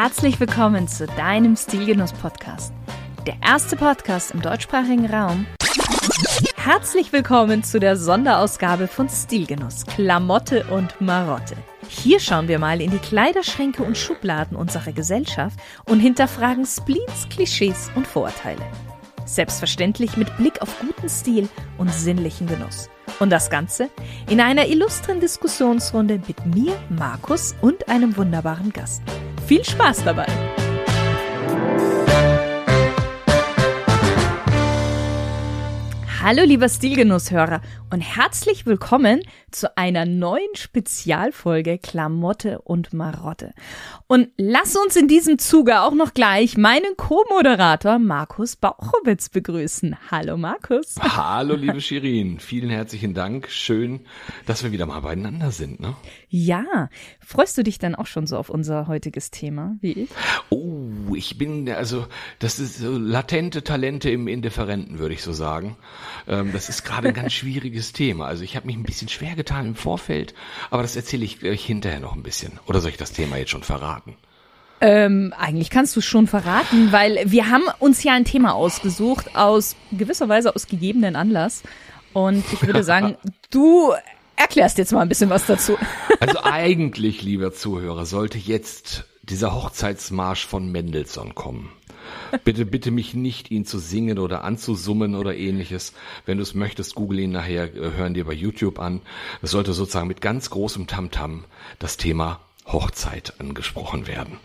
Herzlich willkommen zu deinem Stilgenuss-Podcast. Der erste Podcast im deutschsprachigen Raum. Herzlich willkommen zu der Sonderausgabe von Stilgenuss, Klamotte und Marotte. Hier schauen wir mal in die Kleiderschränke und Schubladen unserer Gesellschaft und hinterfragen Spleens, Klischees und Vorurteile. Selbstverständlich mit Blick auf guten Stil und sinnlichen Genuss. Und das Ganze in einer illustren Diskussionsrunde mit mir, Markus und einem wunderbaren Gast. Viel Spaß dabei! Hallo lieber Stilgenusshörer und herzlich willkommen zu einer neuen Spezialfolge Klamotte und Marotte. Und lass uns in diesem Zuge auch noch gleich meinen Co-Moderator Markus Bauchowitz begrüßen. Hallo Markus. Hallo liebe Shirin, vielen herzlichen Dank. Schön, dass wir wieder mal beieinander sind. Ne? Ja, freust du dich dann auch schon so auf unser heutiges Thema wie ich? Oh, ich bin, also das ist so latente Talente im Indifferenten, würde ich so sagen. Ähm, das ist gerade ein ganz schwieriges Thema. Also ich habe mich ein bisschen schwer getan im Vorfeld, aber das erzähle ich euch hinterher noch ein bisschen. Oder soll ich das Thema jetzt schon verraten? Ähm, eigentlich kannst du schon verraten, weil wir haben uns ja ein Thema ausgesucht aus gewisser Weise aus gegebenen Anlass. Und ich würde sagen, du erklärst jetzt mal ein bisschen was dazu. Also eigentlich, lieber Zuhörer, sollte jetzt dieser Hochzeitsmarsch von Mendelssohn kommen. Bitte, bitte mich nicht, ihn zu singen oder anzusummen oder ähnliches. Wenn du es möchtest, google ihn nachher, äh, hören dir bei YouTube an. Es sollte sozusagen mit ganz großem Tamtam das Thema Hochzeit angesprochen werden.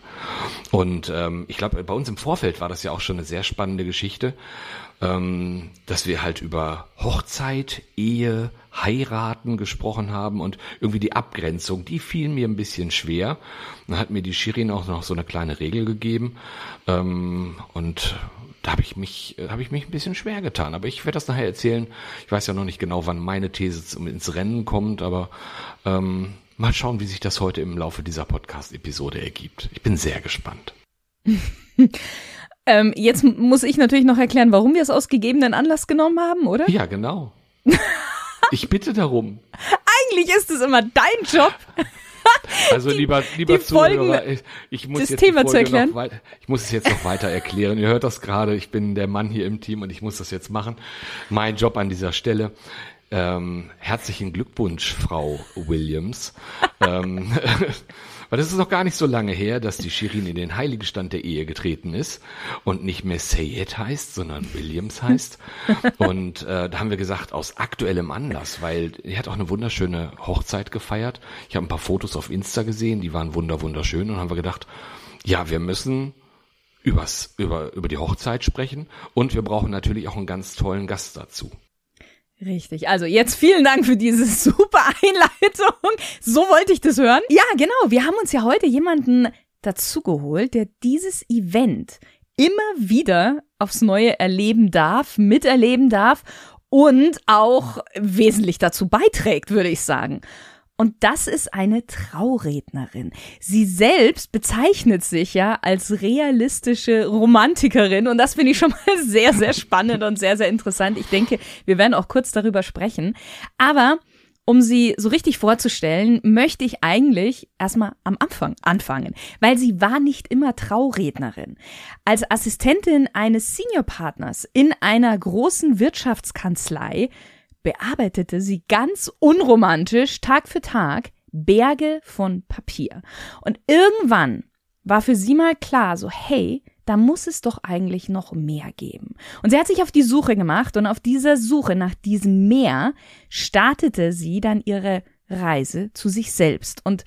Und ähm, ich glaube, bei uns im Vorfeld war das ja auch schon eine sehr spannende Geschichte, ähm, dass wir halt über Hochzeit, Ehe, Heiraten gesprochen haben und irgendwie die Abgrenzung, die fiel mir ein bisschen schwer. Dann hat mir die Shirin auch noch so eine kleine Regel gegeben ähm, und da habe ich mich habe ich mich ein bisschen schwer getan, aber ich werde das nachher erzählen. Ich weiß ja noch nicht genau, wann meine These ins Rennen kommt, aber ähm, mal schauen, wie sich das heute im Laufe dieser Podcast-Episode ergibt. Ich bin sehr gespannt. ähm, jetzt muss ich natürlich noch erklären, warum wir es aus gegebenen Anlass genommen haben, oder? Ja, genau. Ich bitte darum. Eigentlich ist es immer dein Job. Also lieber, lieber Zuhörer, ich, ich muss jetzt Thema zu erklären. Noch ich muss es jetzt noch weiter erklären. Ihr hört das gerade, ich bin der Mann hier im Team und ich muss das jetzt machen. Mein Job an dieser Stelle. Ähm, herzlichen Glückwunsch, Frau Williams. ähm, weil das ist noch gar nicht so lange her, dass die Shirin in den heiligen Stand der Ehe getreten ist und nicht mehr Sayed heißt, sondern Williams heißt. und äh, da haben wir gesagt, aus aktuellem Anlass, weil er hat auch eine wunderschöne Hochzeit gefeiert. Ich habe ein paar Fotos auf Insta gesehen, die waren wunder wunderschön und haben wir gedacht, ja, wir müssen übers, über, über die Hochzeit sprechen und wir brauchen natürlich auch einen ganz tollen Gast dazu. Richtig. Also jetzt vielen Dank für diese super Einleitung. So wollte ich das hören. Ja, genau. Wir haben uns ja heute jemanden dazugeholt, der dieses Event immer wieder aufs Neue erleben darf, miterleben darf und auch wesentlich dazu beiträgt, würde ich sagen. Und das ist eine Traurednerin. Sie selbst bezeichnet sich ja als realistische Romantikerin und das finde ich schon mal sehr, sehr spannend und sehr, sehr interessant. Ich denke, wir werden auch kurz darüber sprechen. Aber um sie so richtig vorzustellen, möchte ich eigentlich erstmal am Anfang anfangen, weil sie war nicht immer Traurednerin. Als Assistentin eines Seniorpartners in einer großen Wirtschaftskanzlei bearbeitete sie ganz unromantisch Tag für Tag Berge von Papier. Und irgendwann war für sie mal klar, so hey, da muss es doch eigentlich noch mehr geben. Und sie hat sich auf die Suche gemacht und auf dieser Suche nach diesem Meer startete sie dann ihre Reise zu sich selbst. Und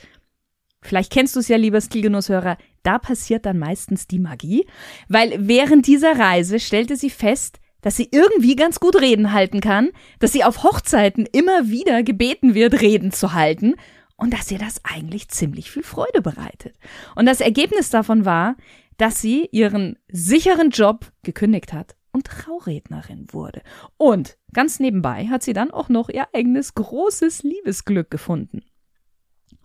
vielleicht kennst du es ja, lieber Stilgenusshörer, da passiert dann meistens die Magie, weil während dieser Reise stellte sie fest, dass sie irgendwie ganz gut Reden halten kann, dass sie auf Hochzeiten immer wieder gebeten wird, Reden zu halten und dass ihr das eigentlich ziemlich viel Freude bereitet. Und das Ergebnis davon war, dass sie ihren sicheren Job gekündigt hat und Traurednerin wurde. Und ganz nebenbei hat sie dann auch noch ihr eigenes großes Liebesglück gefunden.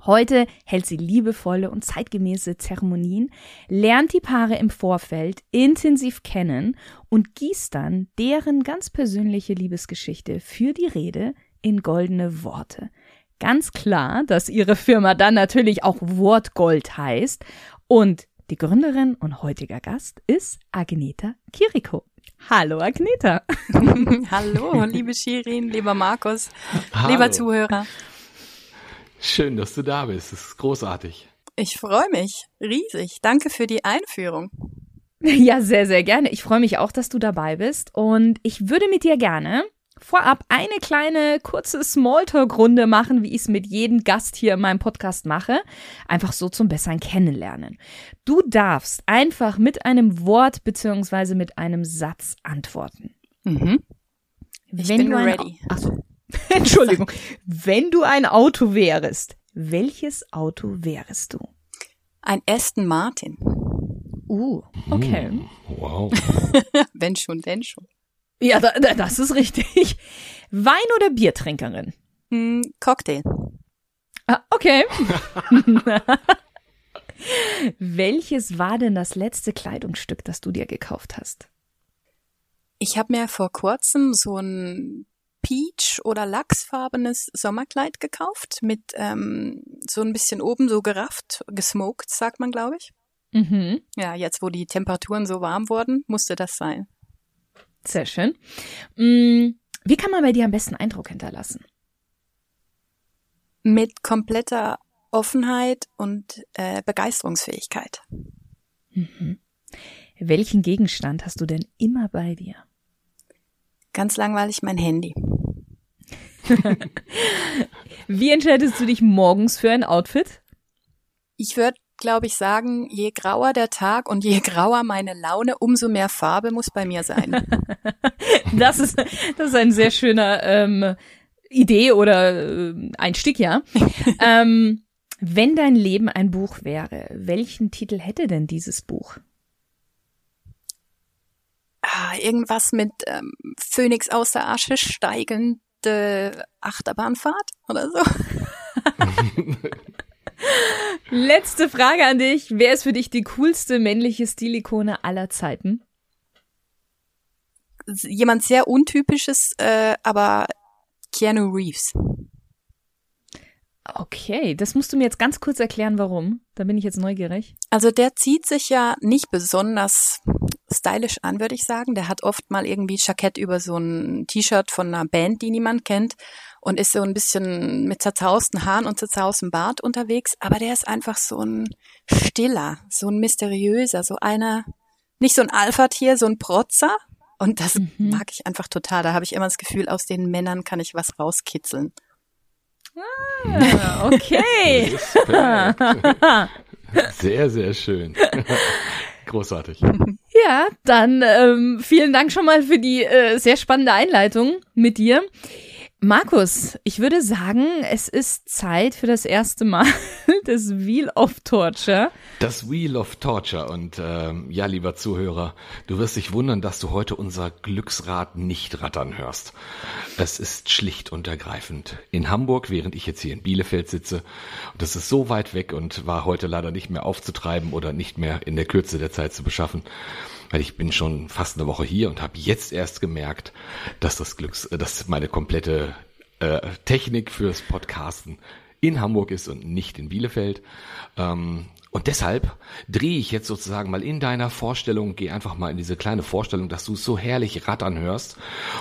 Heute hält sie liebevolle und zeitgemäße Zeremonien, lernt die Paare im Vorfeld intensiv kennen und gießt dann deren ganz persönliche Liebesgeschichte für die Rede in goldene Worte. Ganz klar, dass ihre Firma dann natürlich auch Wortgold heißt und Die Gründerin und heutiger Gast ist Agneta Kiriko. Hallo Agneta. Hallo, liebe Shirin, lieber Markus, Hallo. lieber Zuhörer. Schön, dass du da bist. Das ist großartig. Ich freue mich riesig. Danke für die Einführung. Ja, sehr, sehr gerne. Ich freue mich auch, dass du dabei bist. Und ich würde mit dir gerne vorab eine kleine kurze Smalltalk-Runde machen, wie ich es mit jedem Gast hier in meinem Podcast mache. Einfach so zum besseren Kennenlernen. Du darfst einfach mit einem Wort beziehungsweise mit einem Satz antworten. Mhm. Ich Wenn bin ready. Ach so. Entschuldigung. Wenn du ein Auto wärst, welches Auto wärst du? Ein Aston Martin. Uh, okay. Hm, wow. wenn schon, denn schon. Ja, da, da, das ist richtig. Wein- oder Biertrinkerin? Hm, Cocktail. Ah, okay. Welches war denn das letzte Kleidungsstück, das du dir gekauft hast? Ich habe mir vor kurzem so ein Peach- oder Lachsfarbenes Sommerkleid gekauft mit ähm, so ein bisschen oben so gerafft, gesmoked, sagt man, glaube ich. Mhm. Ja, jetzt wo die Temperaturen so warm wurden, musste das sein. Sehr schön. Mm, Wie kann man bei dir am besten Eindruck hinterlassen? Mit kompletter Offenheit und äh, Begeisterungsfähigkeit. Mhm. Welchen Gegenstand hast du denn immer bei dir? Ganz langweilig mein Handy. Wie entscheidest du dich morgens für ein Outfit? Ich würde, glaube ich, sagen, je grauer der Tag und je grauer meine Laune, umso mehr Farbe muss bei mir sein. Das ist, das ist ein sehr schöner ähm, Idee oder äh, Einstieg, ja. ähm, wenn dein Leben ein Buch wäre, welchen Titel hätte denn dieses Buch? Ah, irgendwas mit ähm, Phönix aus der Asche steigende Achterbahnfahrt oder so. Letzte Frage an dich. Wer ist für dich die coolste männliche Stilikone aller Zeiten? Jemand sehr untypisches, äh, aber Keanu Reeves. Okay, das musst du mir jetzt ganz kurz erklären, warum. Da bin ich jetzt neugierig. Also der zieht sich ja nicht besonders stylisch an, würde ich sagen. Der hat oft mal irgendwie Jackett über so ein T-Shirt von einer Band, die niemand kennt und ist so ein bisschen mit zerzausten Haaren und zerzaustem Bart unterwegs. Aber der ist einfach so ein stiller, so ein mysteriöser, so einer, nicht so ein Alpha-Tier, so ein Protzer. Und das Mhm. mag ich einfach total. Da habe ich immer das Gefühl, aus den Männern kann ich was rauskitzeln. Ah, okay. Sehr, sehr schön. Großartig. ja, dann ähm, vielen Dank schon mal für die äh, sehr spannende Einleitung mit dir. Markus, ich würde sagen, es ist Zeit für das erste Mal des Wheel of Torture. Das Wheel of Torture. Und ähm, ja, lieber Zuhörer, du wirst dich wundern, dass du heute unser Glücksrad nicht rattern hörst. Es ist schlicht und ergreifend in Hamburg, während ich jetzt hier in Bielefeld sitze. Und das ist so weit weg und war heute leider nicht mehr aufzutreiben oder nicht mehr in der Kürze der Zeit zu beschaffen. Weil ich bin schon fast eine Woche hier und habe jetzt erst gemerkt, dass das Glücks, äh, dass meine komplette äh, Technik fürs Podcasten in Hamburg ist und nicht in Bielefeld. Ähm, und deshalb drehe ich jetzt sozusagen mal in deiner Vorstellung, geh einfach mal in diese kleine Vorstellung, dass du es so herrlich rattern hörst.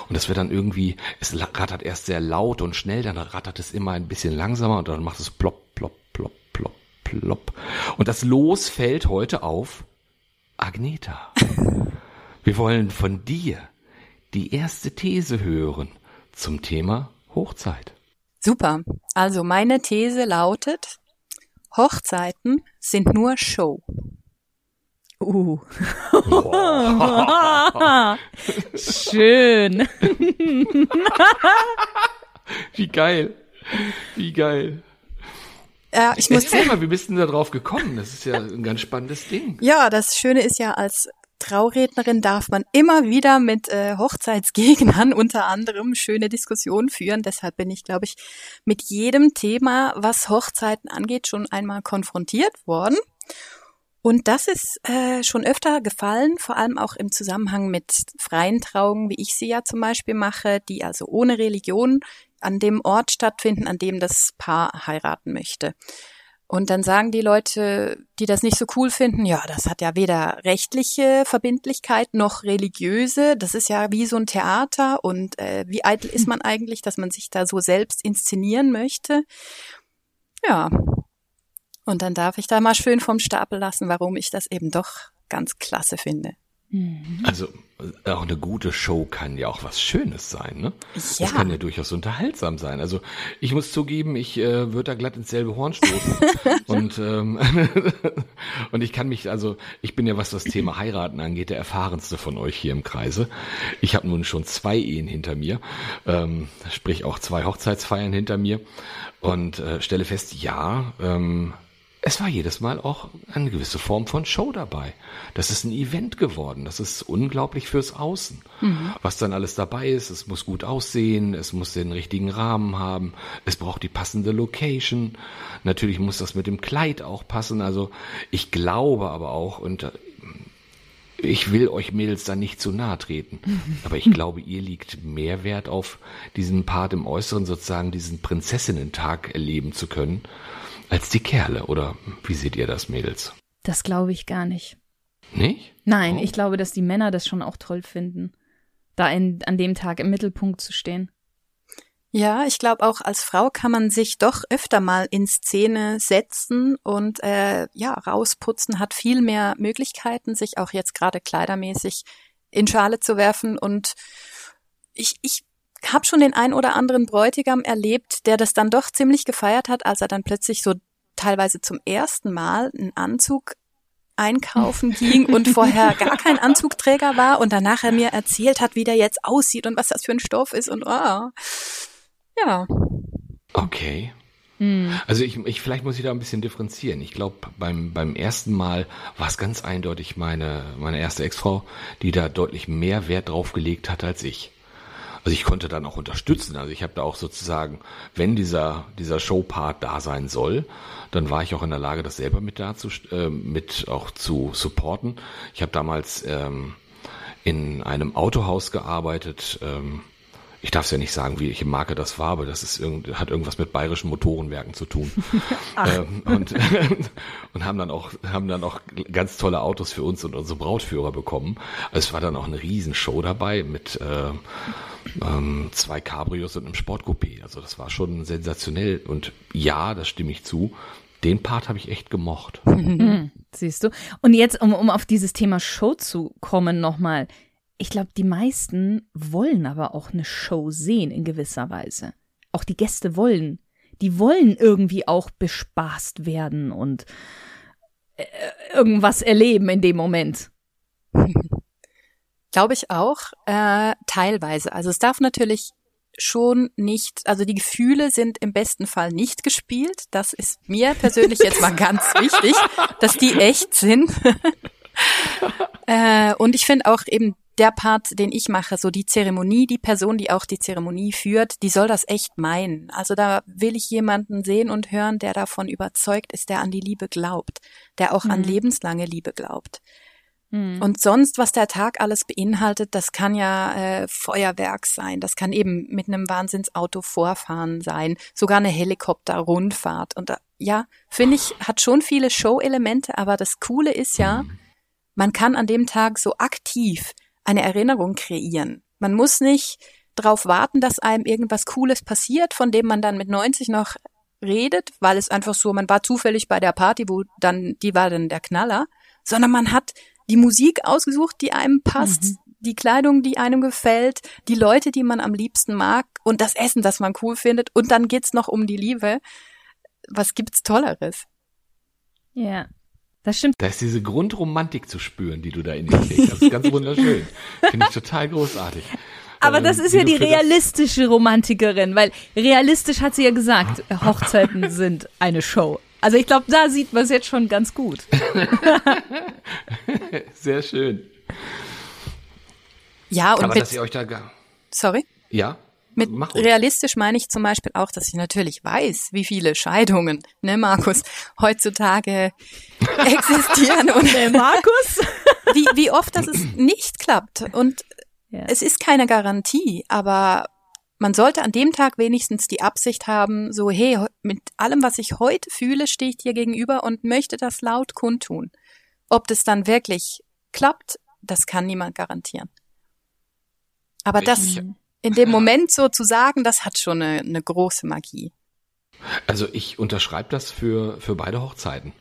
Und das wird dann irgendwie, es rattert erst sehr laut und schnell, dann rattert es immer ein bisschen langsamer und dann macht es plopp, plopp, plopp, plopp, plopp. Und das Los fällt heute auf Agneta. Wir wollen von dir die erste These hören zum Thema Hochzeit. Super. Also meine These lautet, Hochzeiten sind nur Show. Uh. Schön. Wie geil. Wie geil. Ja, ich muss Erzähl mal, wie bist du da drauf gekommen? Das ist ja ein ganz spannendes Ding. Ja, das Schöne ist ja, als Traurednerin darf man immer wieder mit äh, Hochzeitsgegnern unter anderem schöne Diskussionen führen. Deshalb bin ich, glaube ich, mit jedem Thema, was Hochzeiten angeht, schon einmal konfrontiert worden. Und das ist äh, schon öfter gefallen, vor allem auch im Zusammenhang mit freien Trauungen, wie ich sie ja zum Beispiel mache, die also ohne Religion an dem Ort stattfinden, an dem das Paar heiraten möchte. Und dann sagen die Leute, die das nicht so cool finden, ja, das hat ja weder rechtliche Verbindlichkeit noch religiöse. Das ist ja wie so ein Theater. Und äh, wie eitel ist man eigentlich, dass man sich da so selbst inszenieren möchte? Ja. Und dann darf ich da mal schön vom Stapel lassen, warum ich das eben doch ganz klasse finde. Mhm. Also auch eine gute Show kann ja auch was Schönes sein, ne? Ja. Das kann ja durchaus unterhaltsam sein. Also ich muss zugeben, ich äh, würde da glatt ins selbe Horn stoßen. und ähm, und ich kann mich, also ich bin ja, was das Thema Heiraten angeht, der erfahrenste von euch hier im Kreise. Ich habe nun schon zwei Ehen hinter mir, ähm, sprich auch zwei Hochzeitsfeiern hinter mir und äh, stelle fest, ja, ähm, es war jedes Mal auch eine gewisse Form von Show dabei. Das ist ein Event geworden. Das ist unglaublich fürs Außen. Mhm. Was dann alles dabei ist, es muss gut aussehen, es muss den richtigen Rahmen haben, es braucht die passende Location. Natürlich muss das mit dem Kleid auch passen. Also ich glaube aber auch, und äh, ich will euch Mädels da nicht zu nahe treten, aber ich glaube, ihr liegt mehr Wert auf diesen Part im Äußeren, sozusagen diesen Prinzessinnen-Tag erleben zu können als die Kerle. Oder wie seht ihr das, Mädels? Das glaube ich gar nicht. Nicht? Nein, oh. ich glaube, dass die Männer das schon auch toll finden, da in, an dem Tag im Mittelpunkt zu stehen. Ja, ich glaube auch als Frau kann man sich doch öfter mal in Szene setzen und äh, ja rausputzen, hat viel mehr Möglichkeiten, sich auch jetzt gerade kleidermäßig in Schale zu werfen und ich, ich habe schon den ein oder anderen Bräutigam erlebt, der das dann doch ziemlich gefeiert hat, als er dann plötzlich so teilweise zum ersten Mal einen Anzug einkaufen ging und vorher gar kein Anzugträger war und danach er mir erzählt hat, wie der jetzt aussieht und was das für ein Stoff ist und oh. ja. Okay. Hm. Also ich, ich, vielleicht muss ich da ein bisschen differenzieren. Ich glaube, beim, beim ersten Mal war es ganz eindeutig meine, meine erste Ex-Frau, die da deutlich mehr Wert drauf gelegt hat als ich. Also ich konnte dann auch unterstützen. Also ich habe da auch sozusagen, wenn dieser, dieser Showpart da sein soll, dann war ich auch in der Lage, das selber mit da zu, äh, mit auch zu supporten. Ich habe damals ähm, in einem Autohaus gearbeitet, ähm, ich darf es ja nicht sagen, welche Marke das war, aber das ist irgend, hat irgendwas mit bayerischen Motorenwerken zu tun. ähm, und, und haben dann auch, haben dann auch ganz tolle Autos für uns und unsere Brautführer bekommen. Also es war dann auch eine Riesenshow dabei mit äh, ähm, zwei Cabrios und einem Sportcoupé. Also das war schon sensationell. Und ja, das stimme ich zu. Den Part habe ich echt gemocht. Siehst du? Und jetzt, um, um auf dieses Thema Show zu kommen, nochmal ich glaube, die meisten wollen aber auch eine Show sehen in gewisser Weise. Auch die Gäste wollen. Die wollen irgendwie auch bespaßt werden und äh, irgendwas erleben in dem Moment. Glaube ich auch, äh, teilweise. Also es darf natürlich schon nicht, also die Gefühle sind im besten Fall nicht gespielt. Das ist mir persönlich jetzt mal ganz wichtig, dass die echt sind. äh, und ich finde auch eben der Part, den ich mache, so die Zeremonie, die Person, die auch die Zeremonie führt, die soll das echt meinen. Also da will ich jemanden sehen und hören, der davon überzeugt ist, der an die Liebe glaubt, der auch mhm. an lebenslange Liebe glaubt. Mhm. Und sonst, was der Tag alles beinhaltet, das kann ja äh, Feuerwerk sein, das kann eben mit einem Wahnsinnsauto vorfahren sein, sogar eine Helikopterrundfahrt. Und da, ja, finde ich, hat schon viele Show-Elemente, aber das Coole ist ja, man kann an dem Tag so aktiv eine Erinnerung kreieren. Man muss nicht darauf warten, dass einem irgendwas Cooles passiert, von dem man dann mit 90 noch redet, weil es einfach so, man war zufällig bei der Party, wo dann, die war dann der Knaller, sondern man hat die Musik ausgesucht, die einem passt, mhm. die Kleidung, die einem gefällt, die Leute, die man am liebsten mag und das Essen, das man cool findet und dann geht's noch um die Liebe. Was gibt's Tolleres? Ja, das stimmt. Da ist diese Grundromantik zu spüren, die du da in dir trägst. Das ist ganz wunderschön. Finde ich total großartig. Aber ähm, das ist ja die realistische Romantikerin, weil realistisch hat sie ja gesagt, Hochzeiten sind eine Show. Also ich glaube, da sieht man es jetzt schon ganz gut. Sehr schön. Ja, und Aber dass ihr euch da Sorry? Ja. Mit realistisch meine ich zum Beispiel auch, dass ich natürlich weiß, wie viele Scheidungen, ne, Markus, heutzutage existieren und ne, Markus, wie, wie oft das es nicht klappt. Und ja. es ist keine Garantie, aber man sollte an dem Tag wenigstens die Absicht haben, so, hey, mit allem, was ich heute fühle, stehe ich dir gegenüber und möchte das laut kundtun. Ob das dann wirklich klappt, das kann niemand garantieren. Aber das in dem Moment so zu sagen, das hat schon eine, eine große Magie. Also ich unterschreibe das für, für beide Hochzeiten.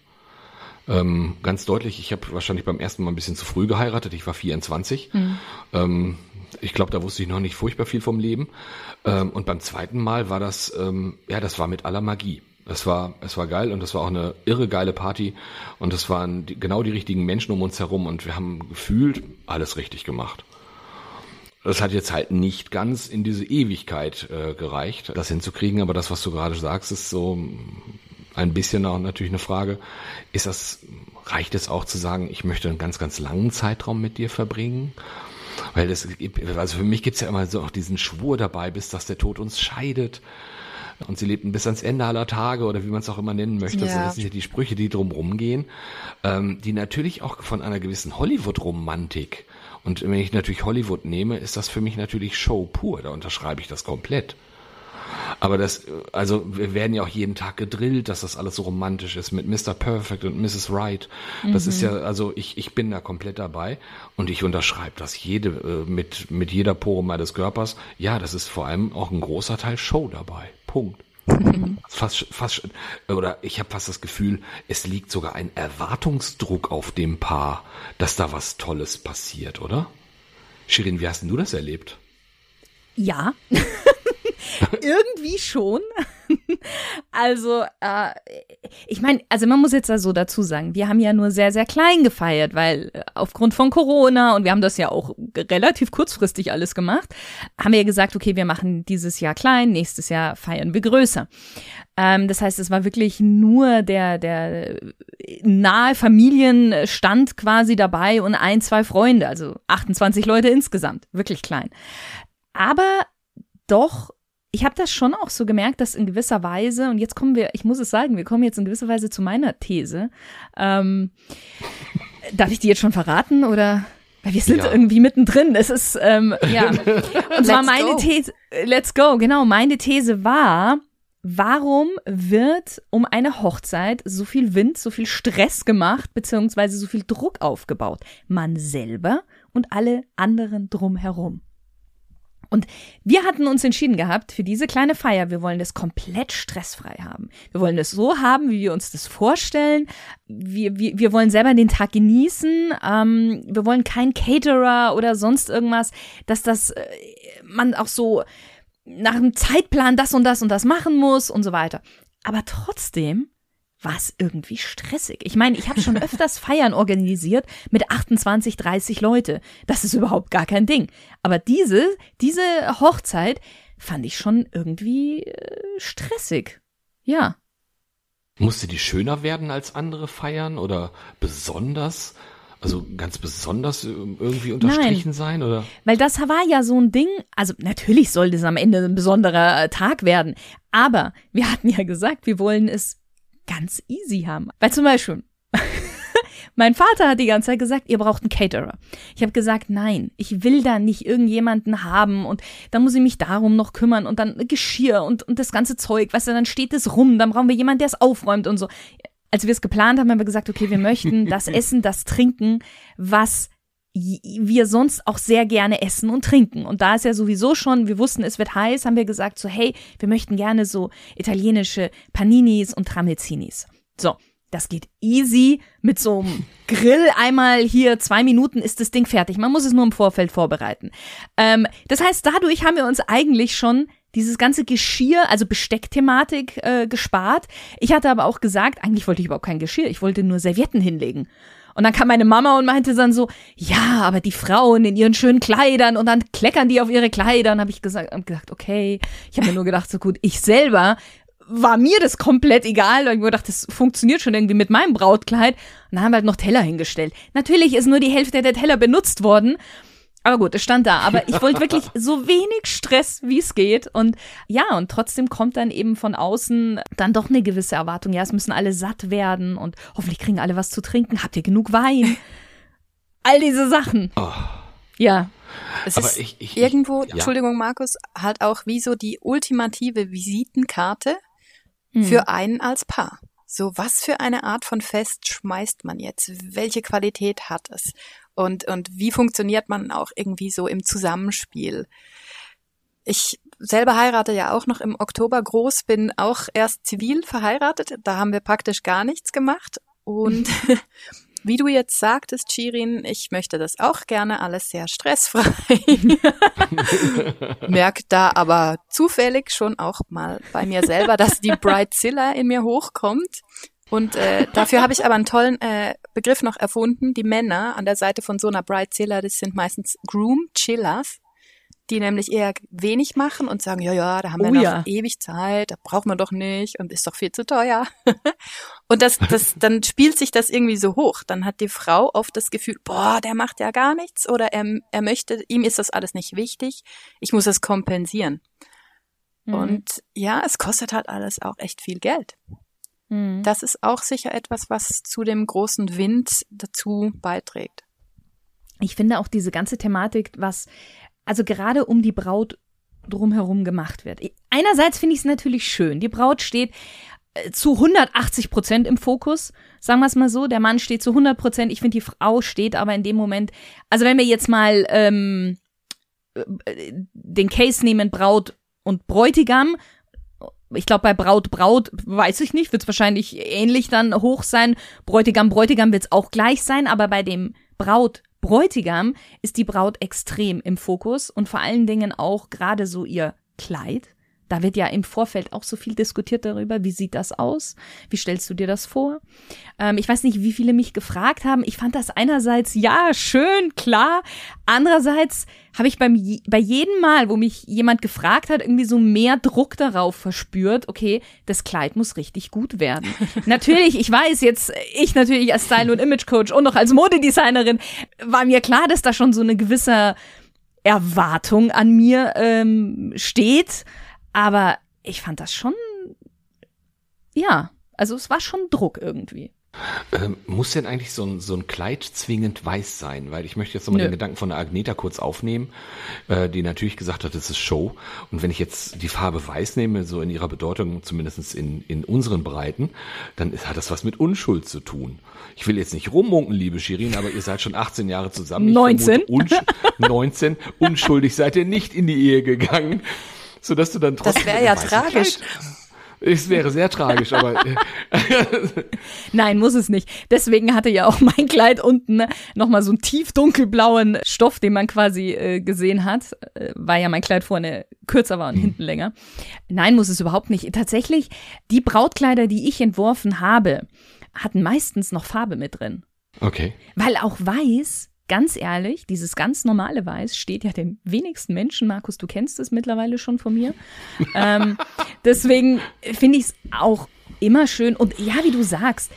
Ähm, ganz deutlich, ich habe wahrscheinlich beim ersten Mal ein bisschen zu früh geheiratet. Ich war 24. Mhm. Ähm, ich glaube, da wusste ich noch nicht furchtbar viel vom Leben. Ähm, und beim zweiten Mal war das, ähm, ja, das war mit aller Magie. Es war, es war geil und es war auch eine irre geile Party und es waren die, genau die richtigen Menschen um uns herum und wir haben gefühlt alles richtig gemacht. Das hat jetzt halt nicht ganz in diese Ewigkeit äh, gereicht, das hinzukriegen, aber das, was du gerade sagst, ist so ein bisschen auch natürlich eine Frage. Ist das, reicht es auch zu sagen, ich möchte einen ganz, ganz langen Zeitraum mit dir verbringen? Weil das, also für mich gibt's ja immer so auch diesen Schwur dabei, bis dass der Tod uns scheidet. Und sie lebten bis ans Ende aller Tage oder wie man es auch immer nennen möchte. Ja. Das sind ja die Sprüche, die drumherum gehen, ähm, die natürlich auch von einer gewissen Hollywood-Romantik und wenn ich natürlich Hollywood nehme, ist das für mich natürlich Show pur. Da unterschreibe ich das komplett. Aber das, also wir werden ja auch jeden Tag gedrillt, dass das alles so romantisch ist mit Mr. Perfect und Mrs. Right. Das mhm. ist ja, also ich, ich bin da komplett dabei und ich unterschreibe das jede, äh, mit, mit jeder Pore meines Körpers. Ja, das ist vor allem auch ein großer Teil Show dabei. Punkt. Fast, fast, oder ich habe fast das Gefühl, es liegt sogar ein Erwartungsdruck auf dem Paar, dass da was Tolles passiert, oder? Shirin, wie hast denn du das erlebt? Ja. Irgendwie schon. also, äh, ich meine, also man muss jetzt da so dazu sagen, wir haben ja nur sehr, sehr klein gefeiert, weil äh, aufgrund von Corona und wir haben das ja auch relativ kurzfristig alles gemacht, haben wir ja gesagt, okay, wir machen dieses Jahr klein, nächstes Jahr feiern wir größer. Ähm, das heißt, es war wirklich nur der, der nahe Familienstand quasi dabei und ein, zwei Freunde, also 28 Leute insgesamt, wirklich klein. Aber doch ich habe das schon auch so gemerkt, dass in gewisser Weise, und jetzt kommen wir, ich muss es sagen, wir kommen jetzt in gewisser Weise zu meiner These. Ähm, darf ich die jetzt schon verraten oder? Weil wir sind ja. irgendwie mittendrin. Es ist, ähm, ja. Und zwar meine go. These, let's go, genau, meine These war, warum wird um eine Hochzeit so viel Wind, so viel Stress gemacht, beziehungsweise so viel Druck aufgebaut? Man selber und alle anderen drumherum. Und wir hatten uns entschieden gehabt, für diese kleine Feier, wir wollen das komplett stressfrei haben. Wir wollen es so haben, wie wir uns das vorstellen. Wir, wir, wir wollen selber den Tag genießen. Ähm, wir wollen kein Caterer oder sonst irgendwas, dass das äh, man auch so nach einem Zeitplan das und das und das machen muss und so weiter. Aber trotzdem war es irgendwie stressig. Ich meine, ich habe schon öfters Feiern organisiert mit 28, 30 Leute. Das ist überhaupt gar kein Ding. Aber diese, diese Hochzeit fand ich schon irgendwie äh, stressig. Ja. Musste die schöner werden als andere Feiern oder besonders? Also ganz besonders äh, irgendwie unterstrichen Nein, sein oder? Weil das war ja so ein Ding, also natürlich sollte es am Ende ein besonderer Tag werden, aber wir hatten ja gesagt, wir wollen es ganz easy haben. Weil zum Beispiel, mein Vater hat die ganze Zeit gesagt, ihr braucht einen Caterer. Ich habe gesagt, nein, ich will da nicht irgendjemanden haben und dann muss ich mich darum noch kümmern und dann Geschirr und, und das ganze Zeug, weißt du, dann steht es rum, dann brauchen wir jemanden, der es aufräumt und so. Als wir es geplant haben, haben wir gesagt, okay, wir möchten das Essen, das Trinken, was wir sonst auch sehr gerne essen und trinken. Und da ist ja sowieso schon, wir wussten, es wird heiß, haben wir gesagt, so, hey, wir möchten gerne so italienische Paninis und Tramezzinis. So, das geht easy mit so einem Grill. Einmal hier zwei Minuten ist das Ding fertig. Man muss es nur im Vorfeld vorbereiten. Ähm, das heißt, dadurch haben wir uns eigentlich schon dieses ganze Geschirr, also Besteckthematik äh, gespart. Ich hatte aber auch gesagt, eigentlich wollte ich überhaupt kein Geschirr, ich wollte nur Servietten hinlegen. Und dann kam meine Mama und meinte dann so, ja, aber die Frauen in ihren schönen Kleidern und dann kleckern die auf ihre Kleider. Und habe ich gesagt, hab gesagt, okay. Ich habe mir nur gedacht, so gut, ich selber war mir das komplett egal, weil ich mir gedacht, das funktioniert schon irgendwie mit meinem Brautkleid. Und dann haben wir halt noch Teller hingestellt. Natürlich ist nur die Hälfte der Teller benutzt worden. Aber gut, es stand da. Aber ich wollte wirklich so wenig Stress, wie es geht. Und ja, und trotzdem kommt dann eben von außen dann doch eine gewisse Erwartung. Ja, es müssen alle satt werden und hoffentlich kriegen alle was zu trinken. Habt ihr genug Wein? All diese Sachen. Oh. Ja. Es Aber ist ich, ich, irgendwo, ich, ja. Entschuldigung Markus, halt auch wie so die ultimative Visitenkarte mhm. für einen als Paar. So, was für eine Art von Fest schmeißt man jetzt? Welche Qualität hat es? Und, und wie funktioniert man auch irgendwie so im Zusammenspiel? Ich selber heirate ja auch noch im Oktober groß, bin auch erst zivil verheiratet. Da haben wir praktisch gar nichts gemacht. Und wie du jetzt sagtest, Shirin, ich möchte das auch gerne alles sehr stressfrei. Merk da aber zufällig schon auch mal bei mir selber, dass die Bridezilla in mir hochkommt. Und äh, dafür habe ich aber einen tollen äh, Begriff noch erfunden. Die Männer an der Seite von so einer Bridezilla, das sind meistens Groom-Chillers die nämlich eher wenig machen und sagen, ja, ja, da haben wir oh, noch ja. ewig Zeit, da braucht man doch nicht und ist doch viel zu teuer. und das, das, dann spielt sich das irgendwie so hoch. Dann hat die Frau oft das Gefühl, boah, der macht ja gar nichts oder er, er möchte, ihm ist das alles nicht wichtig, ich muss es kompensieren. Mhm. Und ja, es kostet halt alles auch echt viel Geld. Mhm. Das ist auch sicher etwas, was zu dem großen Wind dazu beiträgt. Ich finde auch diese ganze Thematik, was also gerade um die Braut drumherum gemacht wird. Einerseits finde ich es natürlich schön. Die Braut steht äh, zu 180 Prozent im Fokus, sagen wir es mal so. Der Mann steht zu 100 Prozent. Ich finde, die Frau steht aber in dem Moment, also wenn wir jetzt mal ähm, äh, den Case nehmen, Braut und Bräutigam, ich glaube, bei Braut, Braut, weiß ich nicht, wird es wahrscheinlich ähnlich dann hoch sein. Bräutigam, Bräutigam wird es auch gleich sein, aber bei dem Braut, Bräutigam ist die Braut extrem im Fokus und vor allen Dingen auch gerade so ihr Kleid. Da wird ja im Vorfeld auch so viel diskutiert darüber, wie sieht das aus? Wie stellst du dir das vor? Ähm, ich weiß nicht, wie viele mich gefragt haben. Ich fand das einerseits, ja, schön, klar. Andererseits habe ich beim, bei jedem Mal, wo mich jemand gefragt hat, irgendwie so mehr Druck darauf verspürt, okay, das Kleid muss richtig gut werden. natürlich, ich weiß jetzt, ich natürlich als Style- und Image-Coach und noch als Modedesignerin, war mir klar, dass da schon so eine gewisse Erwartung an mir ähm, steht. Aber ich fand das schon, ja, also es war schon Druck irgendwie. Ähm, muss denn eigentlich so ein, so ein Kleid zwingend weiß sein? Weil ich möchte jetzt nochmal den Gedanken von der Agneta kurz aufnehmen, äh, die natürlich gesagt hat, es ist Show. Und wenn ich jetzt die Farbe weiß nehme, so in ihrer Bedeutung, zumindest in, in unseren Breiten, dann hat das was mit Unschuld zu tun. Ich will jetzt nicht rummunken, liebe Shirin, aber ihr seid schon 18 Jahre zusammen. Ich 19? Unsch 19. Unschuldig seid ihr nicht in die Ehe gegangen so dass du dann trotzdem. Das wäre ja tragisch. Es wäre sehr tragisch, aber. Nein, muss es nicht. Deswegen hatte ja auch mein Kleid unten ne, nochmal so einen tief dunkelblauen Stoff, den man quasi äh, gesehen hat. Äh, war ja mein Kleid vorne kürzer war und hm. hinten länger. Nein, muss es überhaupt nicht. Tatsächlich, die Brautkleider, die ich entworfen habe, hatten meistens noch Farbe mit drin. Okay. Weil auch weiß ganz ehrlich, dieses ganz normale Weiß steht ja den wenigsten Menschen. Markus, du kennst es mittlerweile schon von mir. ähm, deswegen finde ich es auch immer schön. Und ja, wie du sagst,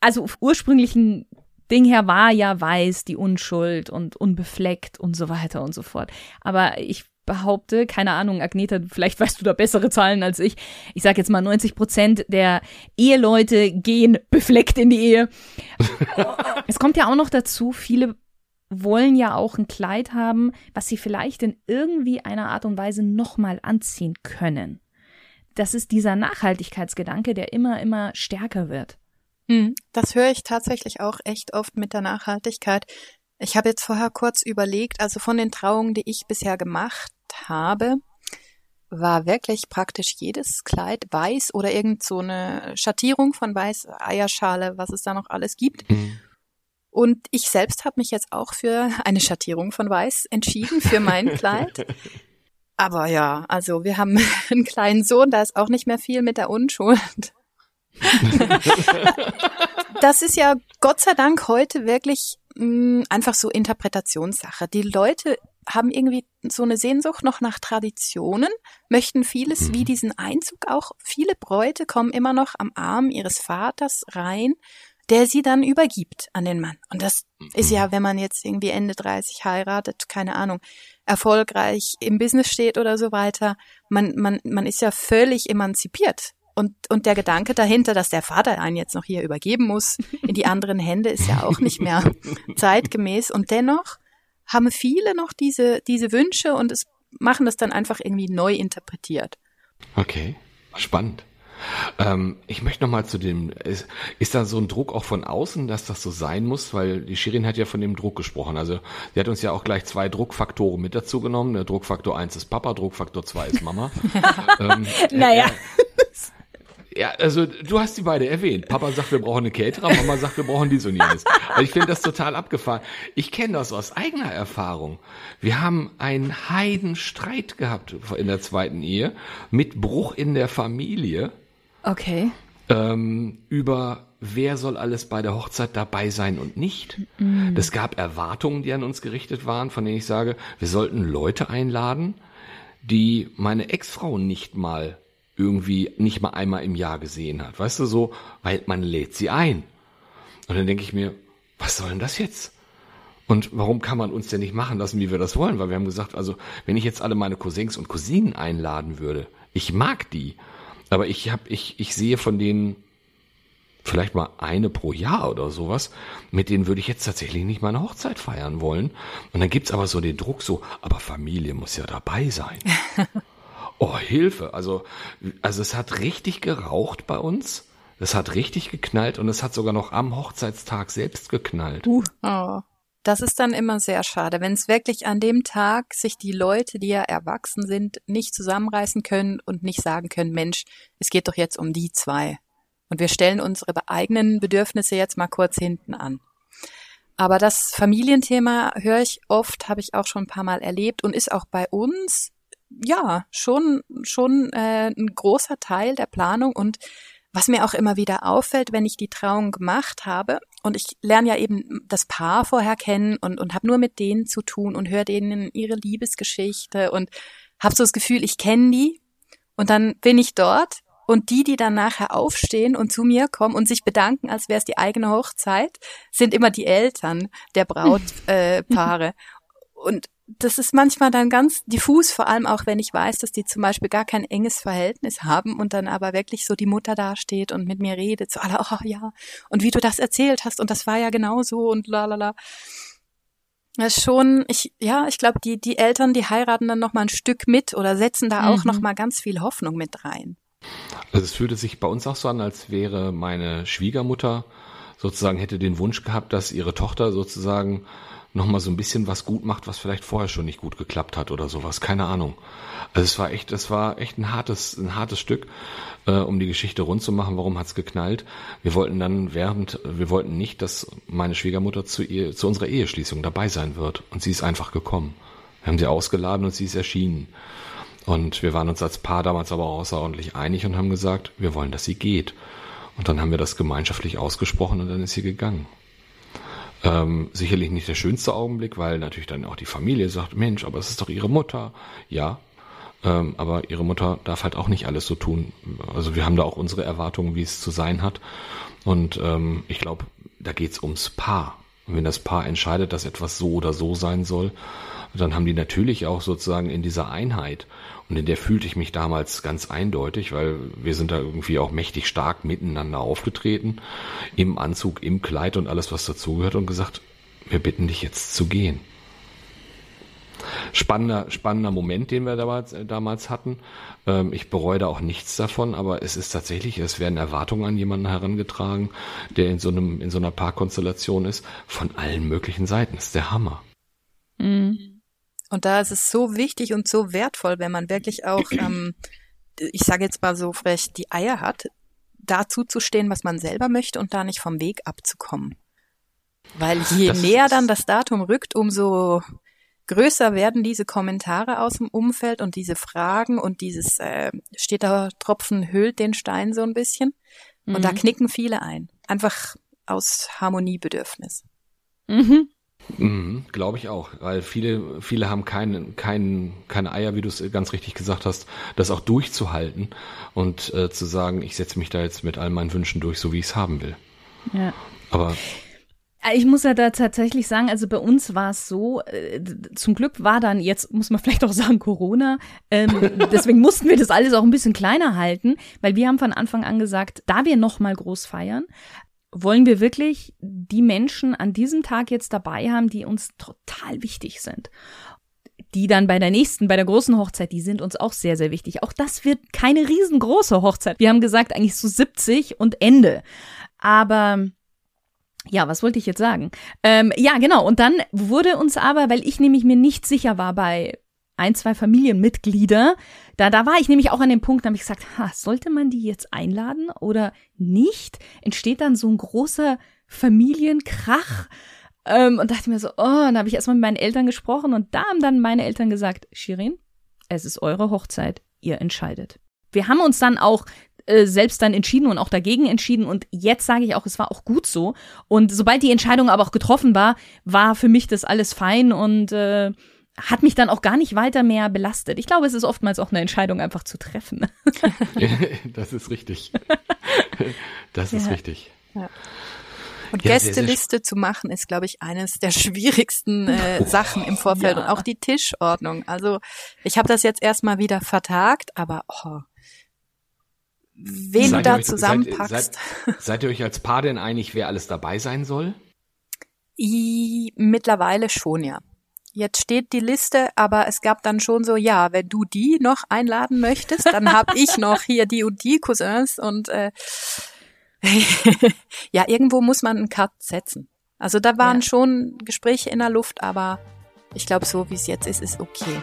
also ursprünglichen Ding her war ja weiß, die Unschuld und unbefleckt und so weiter und so fort. Aber ich behaupte, keine Ahnung, Agneta, vielleicht weißt du da bessere Zahlen als ich. Ich sage jetzt mal 90 Prozent der Eheleute gehen befleckt in die Ehe. es kommt ja auch noch dazu, viele wollen ja auch ein Kleid haben, was sie vielleicht in irgendwie einer Art und Weise nochmal anziehen können. Das ist dieser Nachhaltigkeitsgedanke, der immer, immer stärker wird. Hm, das höre ich tatsächlich auch echt oft mit der Nachhaltigkeit. Ich habe jetzt vorher kurz überlegt, also von den Trauungen, die ich bisher gemacht habe, war wirklich praktisch jedes Kleid weiß oder irgend so eine Schattierung von weiß, Eierschale, was es da noch alles gibt. Mhm. Und ich selbst habe mich jetzt auch für eine Schattierung von Weiß entschieden für mein Kleid. Aber ja, also wir haben einen kleinen Sohn, da ist auch nicht mehr viel mit der Unschuld. das ist ja Gott sei Dank heute wirklich mh, hm, einfach so Interpretationssache. Die Leute haben irgendwie so eine Sehnsucht noch nach Traditionen, möchten vieles wie mhm. diesen Einzug auch. Viele Bräute kommen immer noch am Arm ihres Vaters rein der sie dann übergibt an den Mann. Und das ist ja, mhm. wenn man jetzt irgendwie Ende 30 heiratet, keine Ahnung, erfolgreich im Business steht oder so weiter, man, man, man ist ja völlig emanzipiert. Und, und der Gedanke dahinter, dass der Vater einen jetzt noch hier übergeben muss in die anderen Hände, ist ja auch nicht mehr zeitgemäß. Und dennoch haben viele noch diese, diese Wünsche und es machen das dann einfach irgendwie neu interpretiert. Okay, spannend. Ähm, ich möchte noch mal zu dem, ist, ist da so ein Druck auch von außen, dass das so sein muss? Weil die Shirin hat ja von dem Druck gesprochen. Also sie hat uns ja auch gleich zwei Druckfaktoren mit dazu genommen. Der Druckfaktor eins ist Papa, Druckfaktor zwei ist Mama. ähm, naja. Äh, ja, also du hast die beide erwähnt. Papa sagt, wir brauchen eine Caterer, Mama sagt, wir brauchen dies und jenes. Also ich finde das total abgefahren. Ich kenne das aus eigener Erfahrung. Wir haben einen Heidenstreit gehabt in der zweiten Ehe mit Bruch in der Familie. Okay. Ähm, über wer soll alles bei der Hochzeit dabei sein und nicht. Mhm. Es gab Erwartungen, die an uns gerichtet waren, von denen ich sage, wir sollten Leute einladen, die meine Ex-Frau nicht mal irgendwie, nicht mal einmal im Jahr gesehen hat. Weißt du, so, weil man lädt sie ein. Und dann denke ich mir, was soll denn das jetzt? Und warum kann man uns denn nicht machen lassen, wie wir das wollen? Weil wir haben gesagt, also wenn ich jetzt alle meine Cousins und Cousinen einladen würde, ich mag die, aber ich habe, ich, ich sehe von denen vielleicht mal eine pro Jahr oder sowas. Mit denen würde ich jetzt tatsächlich nicht meine Hochzeit feiern wollen. Und dann gibt's aber so den Druck so, aber Familie muss ja dabei sein. oh, Hilfe. Also, also es hat richtig geraucht bei uns. Es hat richtig geknallt und es hat sogar noch am Hochzeitstag selbst geknallt. Uh. Oh. Das ist dann immer sehr schade, wenn es wirklich an dem Tag sich die Leute, die ja erwachsen sind, nicht zusammenreißen können und nicht sagen können, Mensch, es geht doch jetzt um die zwei. Und wir stellen unsere eigenen Bedürfnisse jetzt mal kurz hinten an. Aber das Familienthema höre ich oft, habe ich auch schon ein paar Mal erlebt und ist auch bei uns ja schon schon äh, ein großer Teil der Planung und was mir auch immer wieder auffällt, wenn ich die Trauung gemacht habe, und ich lerne ja eben das Paar vorher kennen und, und habe nur mit denen zu tun und höre denen ihre Liebesgeschichte und habe so das Gefühl, ich kenne die. Und dann bin ich dort und die, die dann nachher aufstehen und zu mir kommen und sich bedanken, als wäre es die eigene Hochzeit, sind immer die Eltern der Brautpaare. Äh, und das ist manchmal dann ganz diffus, vor allem auch wenn ich weiß, dass die zum Beispiel gar kein enges Verhältnis haben und dann aber wirklich so die Mutter dasteht und mit mir redet, so alle, oh ja, und wie du das erzählt hast und das war ja genau so und la la la. Das ist schon, ich, ja, ich glaube, die, die Eltern, die heiraten dann noch mal ein Stück mit oder setzen da auch mhm. noch mal ganz viel Hoffnung mit rein. Also es fühlte sich bei uns auch so an, als wäre meine Schwiegermutter sozusagen hätte den Wunsch gehabt, dass ihre Tochter sozusagen nochmal so ein bisschen was gut macht, was vielleicht vorher schon nicht gut geklappt hat oder sowas. Keine Ahnung. Also es war echt, es war echt ein hartes, ein hartes Stück, äh, um die Geschichte rund zu machen. Warum hat's geknallt? Wir wollten dann während, wir wollten nicht, dass meine Schwiegermutter zu ihr, zu unserer Eheschließung dabei sein wird. Und sie ist einfach gekommen. Wir haben sie ausgeladen und sie ist erschienen. Und wir waren uns als Paar damals aber außerordentlich einig und haben gesagt, wir wollen, dass sie geht. Und dann haben wir das gemeinschaftlich ausgesprochen und dann ist sie gegangen. Ähm, sicherlich nicht der schönste Augenblick, weil natürlich dann auch die Familie sagt, Mensch, aber es ist doch ihre Mutter. Ja, ähm, aber ihre Mutter darf halt auch nicht alles so tun. Also wir haben da auch unsere Erwartungen, wie es zu sein hat. Und ähm, ich glaube, da geht's ums Paar. Und wenn das Paar entscheidet, dass etwas so oder so sein soll, dann haben die natürlich auch sozusagen in dieser Einheit und in der fühlte ich mich damals ganz eindeutig, weil wir sind da irgendwie auch mächtig stark miteinander aufgetreten, im Anzug, im Kleid und alles, was dazugehört und gesagt, wir bitten dich jetzt zu gehen. Spannender, spannender Moment, den wir damals, äh, damals hatten. Ähm, ich bereue da auch nichts davon, aber es ist tatsächlich, es werden Erwartungen an jemanden herangetragen, der in so einem, in so einer Paarkonstellation ist, von allen möglichen Seiten. Das ist der Hammer. Mhm. Und da ist es so wichtig und so wertvoll, wenn man wirklich auch, ähm, ich sage jetzt mal so frech, die Eier hat, dazu zu stehen, was man selber möchte und da nicht vom Weg abzukommen. Weil je das näher dann das Datum rückt, umso größer werden diese Kommentare aus dem Umfeld und diese Fragen und dieses äh, steht da Tropfen hüllt den Stein so ein bisschen. Und mhm. da knicken viele ein. Einfach aus Harmoniebedürfnis. Mhm. Mhm, Glaube ich auch, weil viele, viele haben keine, keine, keine Eier, wie du es ganz richtig gesagt hast, das auch durchzuhalten und äh, zu sagen, ich setze mich da jetzt mit all meinen Wünschen durch, so wie ich es haben will. Ja. Aber ich muss ja da tatsächlich sagen, also bei uns war es so, äh, zum Glück war dann, jetzt muss man vielleicht auch sagen, Corona. Ähm, deswegen mussten wir das alles auch ein bisschen kleiner halten, weil wir haben von Anfang an gesagt, da wir noch mal groß feiern, wollen wir wirklich die Menschen an diesem Tag jetzt dabei haben, die uns total wichtig sind. Die dann bei der nächsten, bei der großen Hochzeit, die sind uns auch sehr, sehr wichtig. Auch das wird keine riesengroße Hochzeit. Wir haben gesagt, eigentlich so 70 und Ende. Aber ja, was wollte ich jetzt sagen? Ähm, ja, genau. Und dann wurde uns aber, weil ich nämlich mir nicht sicher war bei ein, zwei Familienmitglieder, da, da war ich nämlich auch an dem Punkt, da habe ich gesagt, ha, sollte man die jetzt einladen oder nicht? Entsteht dann so ein großer Familienkrach? Ähm, und dachte mir so, oh, dann habe ich erstmal mit meinen Eltern gesprochen und da haben dann meine Eltern gesagt, Shirin, es ist eure Hochzeit, ihr entscheidet. Wir haben uns dann auch äh, selbst dann entschieden und auch dagegen entschieden. Und jetzt sage ich auch, es war auch gut so. Und sobald die Entscheidung aber auch getroffen war, war für mich das alles fein und äh, hat mich dann auch gar nicht weiter mehr belastet. Ich glaube, es ist oftmals auch eine Entscheidung einfach zu treffen. das ist richtig. Das ist ja. richtig. Ja. Und ja, Gästeliste zu machen ist, glaube ich, eines der schwierigsten äh, Sachen im Vorfeld ja. und auch die Tischordnung. Also ich habe das jetzt erstmal wieder vertagt, aber oh, wen seid du da euch, zusammenpackst. Seid, seid, seid, ihr euch als Paar denn einig, wer alles dabei sein soll? I, mittlerweile schon, ja. Jetzt steht die Liste, aber es gab dann schon so, ja, wenn du die noch einladen möchtest, dann habe ich noch hier die und die Cousins und äh, ja, irgendwo muss man einen Cut setzen. Also da waren ja. schon Gespräche in der Luft, aber ich glaube, so wie es jetzt ist, ist okay.